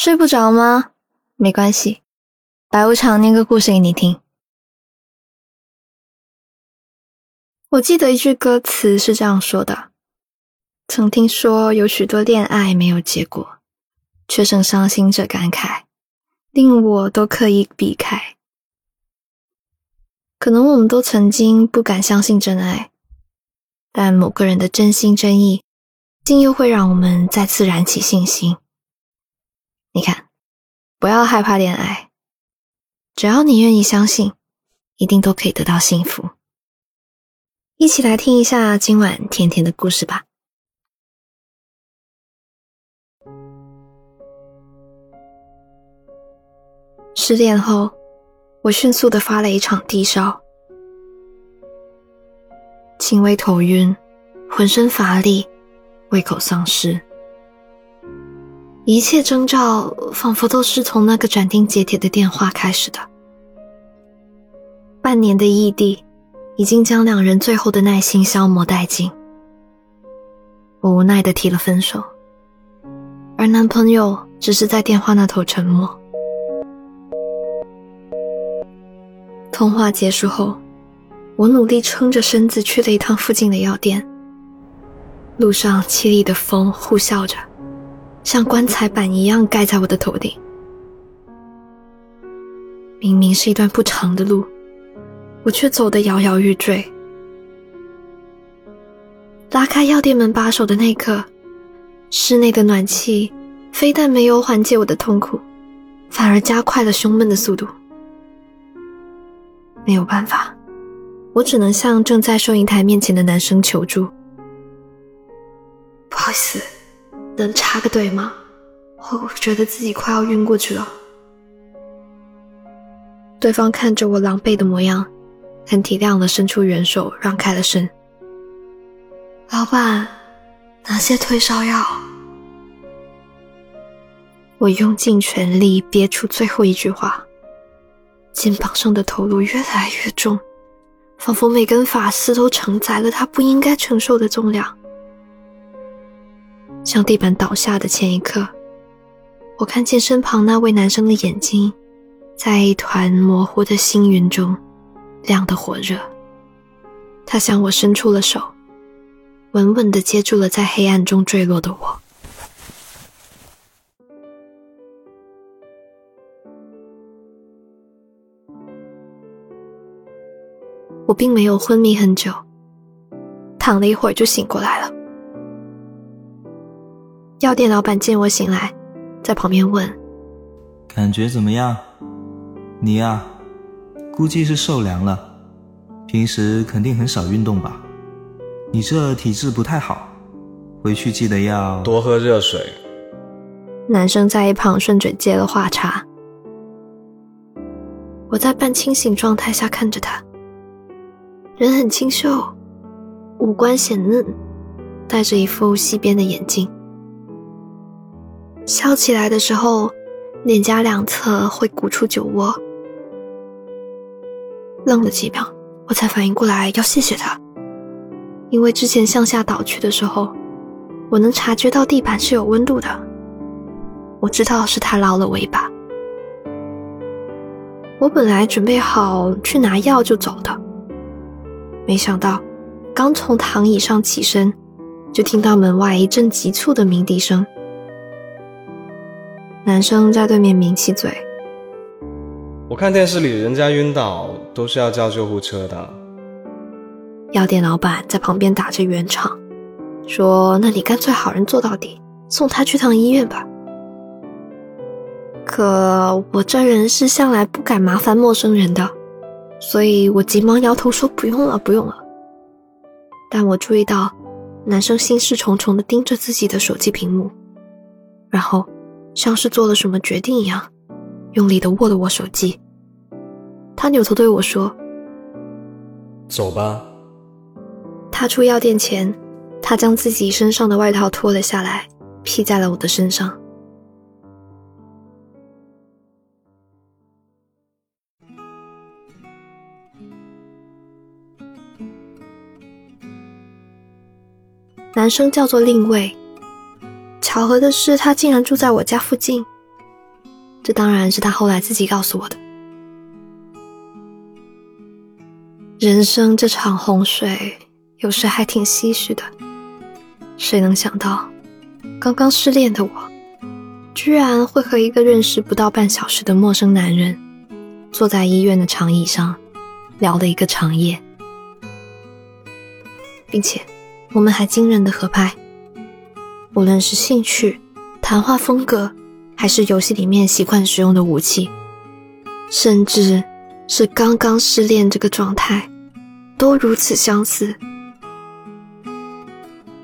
睡不着吗？没关系，白无常念个故事给你听。我记得一句歌词是这样说的：曾听说有许多恋爱没有结果，却剩伤心者感慨，令我都刻意避开。可能我们都曾经不敢相信真爱，但某个人的真心真意，竟又会让我们再次燃起信心。你看，不要害怕恋爱，只要你愿意相信，一定都可以得到幸福。一起来听一下今晚甜甜的故事吧。失恋后，我迅速的发了一场低烧，轻微头晕，浑身乏力，胃口丧失，一切征兆仿佛都是从那个斩钉截铁的电话开始的。半年的异地。已经将两人最后的耐心消磨殆尽，我无奈的提了分手，而男朋友只是在电话那头沉默。通话结束后，我努力撑着身子去了一趟附近的药店。路上凄厉的风呼啸着，像棺材板一样盖在我的头顶。明明是一段不长的路。我却走得摇摇欲坠。拉开药店门把手的那刻，室内的暖气非但没有缓解我的痛苦，反而加快了胸闷的速度。没有办法，我只能向正在收银台面前的男生求助：“不好意思，能插个队吗？我觉得自己快要晕过去了。”对方看着我狼狈的模样。很体谅的伸出援手，让开了身。老板，拿些退烧药。我用尽全力憋出最后一句话，肩膀上的头颅越来越重，仿佛每根发丝都承载了他不应该承受的重量。向地板倒下的前一刻，我看见身旁那位男生的眼睛，在一团模糊的星云中。亮得火热，他向我伸出了手，稳稳地接住了在黑暗中坠落的我。我并没有昏迷很久，躺了一会儿就醒过来了。药店老板见我醒来，在旁边问：“感觉怎么样？你呀？”估计是受凉了，平时肯定很少运动吧？你这体质不太好，回去记得要多喝热水。男生在一旁顺嘴接了话茬。我在半清醒状态下看着他，人很清秀，五官显嫩，戴着一副细边的眼镜，笑起来的时候，脸颊两侧会鼓出酒窝。愣了几秒，我才反应过来要谢谢他，因为之前向下倒去的时候，我能察觉到地板是有温度的，我知道是他捞了我一把。我本来准备好去拿药就走的，没想到刚从躺椅上起身，就听到门外一阵急促的鸣笛声，男生在对面抿起嘴。我看电视里人家晕倒都是要叫救护车的。药店老板在旁边打着圆场，说：“那你干脆好人做到底，送他去趟医院吧。”可我这人是向来不敢麻烦陌生人的，所以我急忙摇头说：“不用了，不用了。”但我注意到男生心事重重的盯着自己的手机屏幕，然后像是做了什么决定一样。用力的握了握手机，他扭头对我说：“走吧。”踏出药店前，他将自己身上的外套脱了下来，披在了我的身上。男生叫做令卫，巧合的是，他竟然住在我家附近。这当然是他后来自己告诉我的。人生这场洪水，有时还挺唏嘘的。谁能想到，刚刚失恋的我，居然会和一个认识不到半小时的陌生男人，坐在医院的长椅上，聊了一个长夜，并且我们还惊人的合拍。无论是兴趣、谈话风格，还是游戏里面习惯使用的武器，甚至是刚刚失恋这个状态，都如此相似。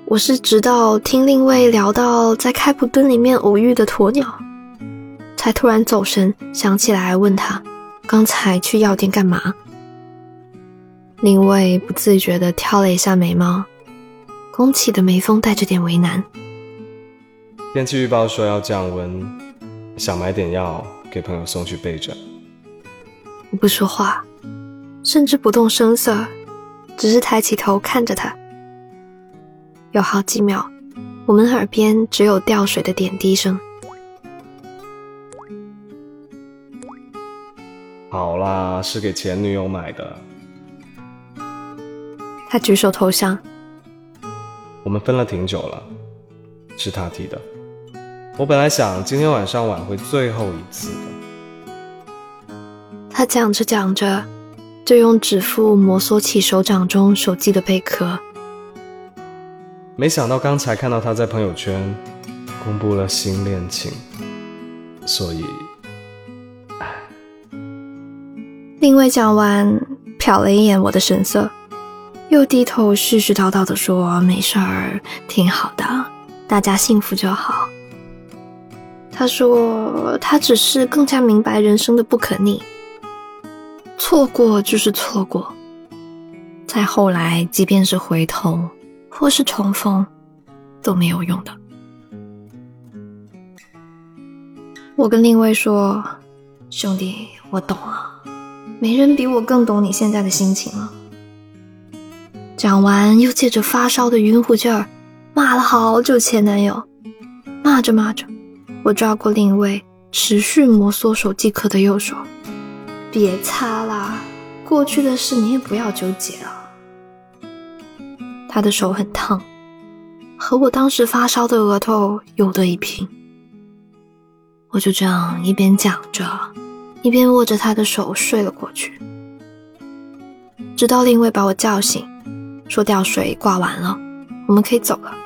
我是直到听另位聊到在开普敦里面偶遇的鸵鸟，才突然走神，想起来问他刚才去药店干嘛。另位不自觉地挑了一下眉毛，拱起的眉峰带着点为难。天气预报说要降温，想买点药给朋友送去备着。我不说话，甚至不动声色，只是抬起头看着他。有好几秒，我们耳边只有掉水的点滴声。好啦，是给前女友买的。他举手投降。我们分了挺久了，是他提的。我本来想今天晚上挽回最后一次的。他讲着讲着，就用指腹摩挲起手掌中手机的贝壳。没想到刚才看到他在朋友圈公布了新恋情，所以，唉。另位讲完，瞟了一眼我的神色，又低头絮絮叨叨的说：“没事儿，挺好的，大家幸福就好。”他说：“他只是更加明白人生的不可逆，错过就是错过，再后来，即便是回头或是重逢，都没有用的。”我跟另位说：“兄弟，我懂了，没人比我更懂你现在的心情了。”讲完，又借着发烧的晕乎劲儿，骂了好久前男友，骂着骂着。我抓过另一位，持续摩挲手机壳的右手。别擦啦，过去的事你也不要纠结了。他的手很烫，和我当时发烧的额头有得一拼。我就这样一边讲着，一边握着他的手睡了过去，直到另一位把我叫醒，说吊水挂完了，我们可以走了。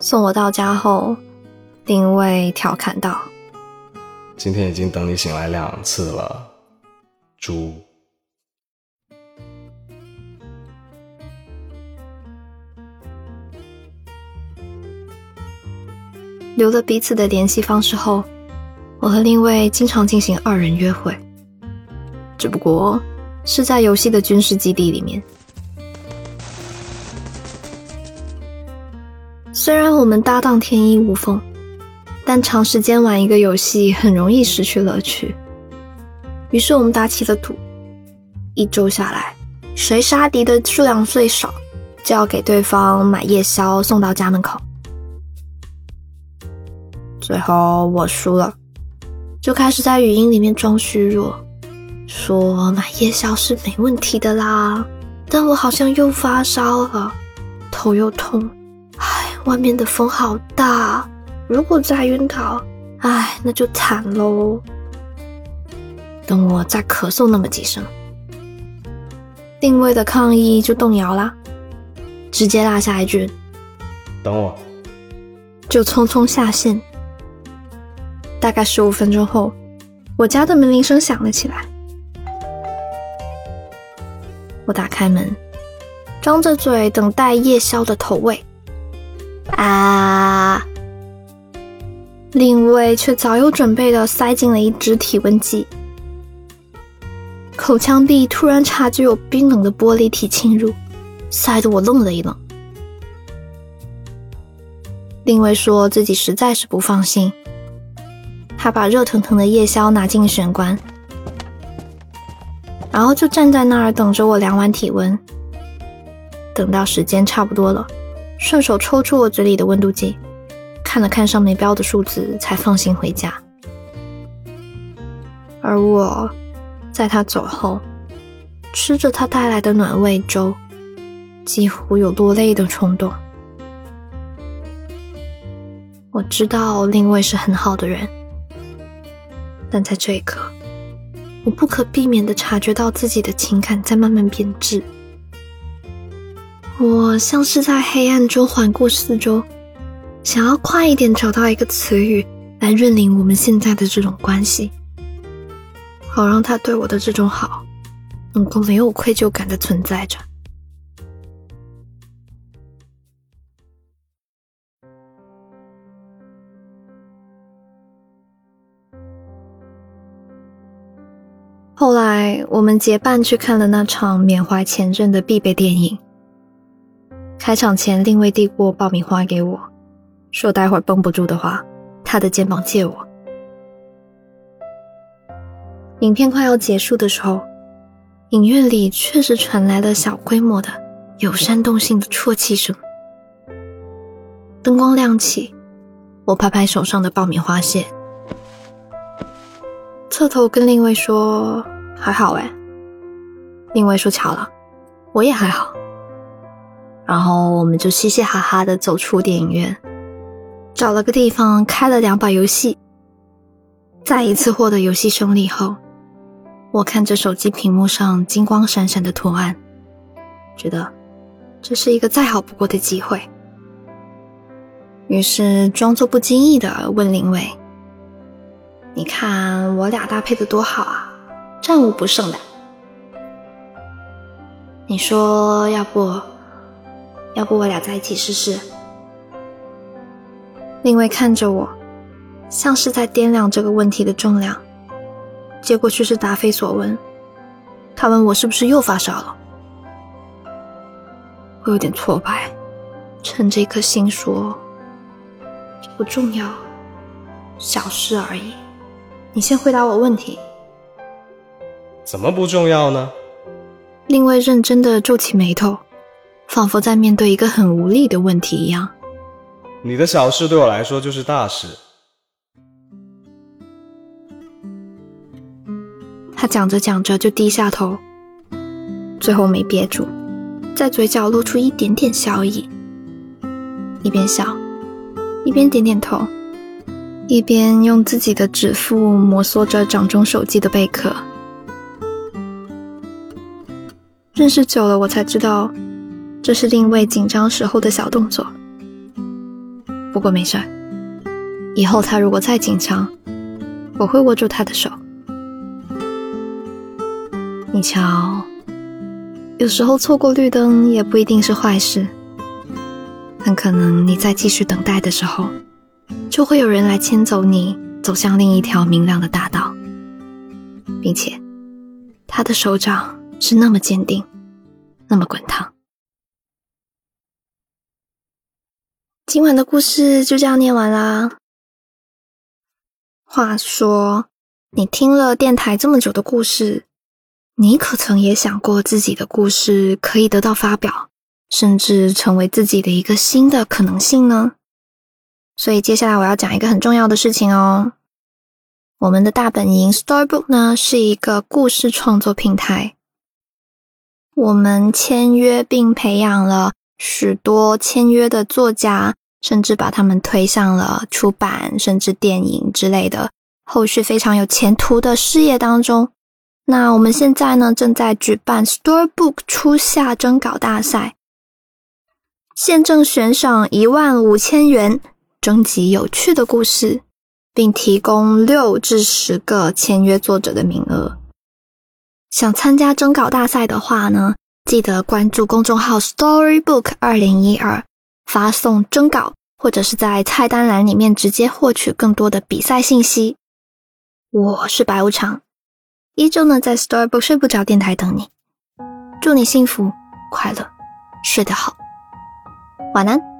送我到家后，另位调侃道：“今天已经等你醒来两次了，猪。”留了彼此的联系方式后，我和另一位经常进行二人约会，只不过是在游戏的军事基地里面。虽然我们搭档天衣无缝，但长时间玩一个游戏很容易失去乐趣。于是我们打起了赌，一周下来，谁杀敌的数量最少，就要给对方买夜宵送到家门口。最后我输了，就开始在语音里面装虚弱，说买夜宵是没问题的啦，但我好像又发烧了，头又痛。外面的风好大，如果再晕倒，唉，那就惨喽。等我再咳嗽那么几声，定位的抗议就动摇啦，直接落下一句：“等我。”就匆匆下线。大概十五分钟后，我家的门铃声响了起来。我打开门，张着嘴等待夜宵的投喂。啊！另一位却早有准备的塞进了一支体温计，口腔壁突然察觉有冰冷的玻璃体侵入，塞得我愣了一愣。另一位说自己实在是不放心，他把热腾腾的夜宵拿进玄关，然后就站在那儿等着我量完体温，等到时间差不多了。顺手抽出我嘴里的温度计，看了看上面标的数字，才放心回家。而我，在他走后，吃着他带来的暖胃粥，几乎有落泪的冲动。我知道另卫是很好的人，但在这一刻，我不可避免的察觉到自己的情感在慢慢变质。我像是在黑暗中环顾四周，想要快一点找到一个词语来认领我们现在的这种关系，好让他对我的这种好能够没有愧疚感的存在着。后来，我们结伴去看了那场缅怀前任的必备电影。开场前，另卫递过爆米花给我，说待会儿绷不住的话，他的肩膀借我。影片快要结束的时候，影院里确实传来了小规模的、有煽动性的啜泣声。灯光亮起，我拍拍手上的爆米花屑，侧头跟另卫说：“还好哎。”另卫说：“巧了，我也还好。”然后我们就嘻嘻哈哈的走出电影院，找了个地方开了两把游戏。再一次获得游戏胜利后，我看着手机屏幕上金光闪闪的图案，觉得这是一个再好不过的机会。于是装作不经意的问林伟：“你看我俩搭配的多好啊，战无不胜的。你说要不？”要不我俩在一起试试？另外看着我，像是在掂量这个问题的重量，结果却是答非所问。他问我是不是又发烧了？我有点挫败，趁这颗心说：“这不重要，小事而已。”你先回答我问题。怎么不重要呢？另外认真的皱起眉头。仿佛在面对一个很无力的问题一样。你的小事对我来说就是大事。他讲着讲着就低下头，最后没憋住，在嘴角露出一点点笑意，一边笑，一边点点头，一边用自己的指腹摩挲着掌中手机的贝壳。认识久了，我才知道。这是另一位紧张时候的小动作，不过没事儿。以后他如果再紧张，我会握住他的手。你瞧，有时候错过绿灯也不一定是坏事，很可能你在继续等待的时候，就会有人来牵走你，走向另一条明亮的大道，并且他的手掌是那么坚定，那么滚烫。今晚的故事就这样念完啦。话说，你听了电台这么久的故事，你可曾也想过自己的故事可以得到发表，甚至成为自己的一个新的可能性呢？所以接下来我要讲一个很重要的事情哦。我们的大本营 Storybook 呢是一个故事创作平台，我们签约并培养了。许多签约的作家，甚至把他们推向了出版，甚至电影之类的后续非常有前途的事业当中。那我们现在呢，正在举办 Storybook 初夏征稿大赛，现正悬赏一万五千元，征集有趣的故事，并提供六至十个签约作者的名额。想参加征稿大赛的话呢？记得关注公众号 Storybook 二零一二，发送征稿，或者是在菜单栏里面直接获取更多的比赛信息。我是白无常，依旧呢在 Storybook 睡不着电台等你。祝你幸福快乐，睡得好，晚安。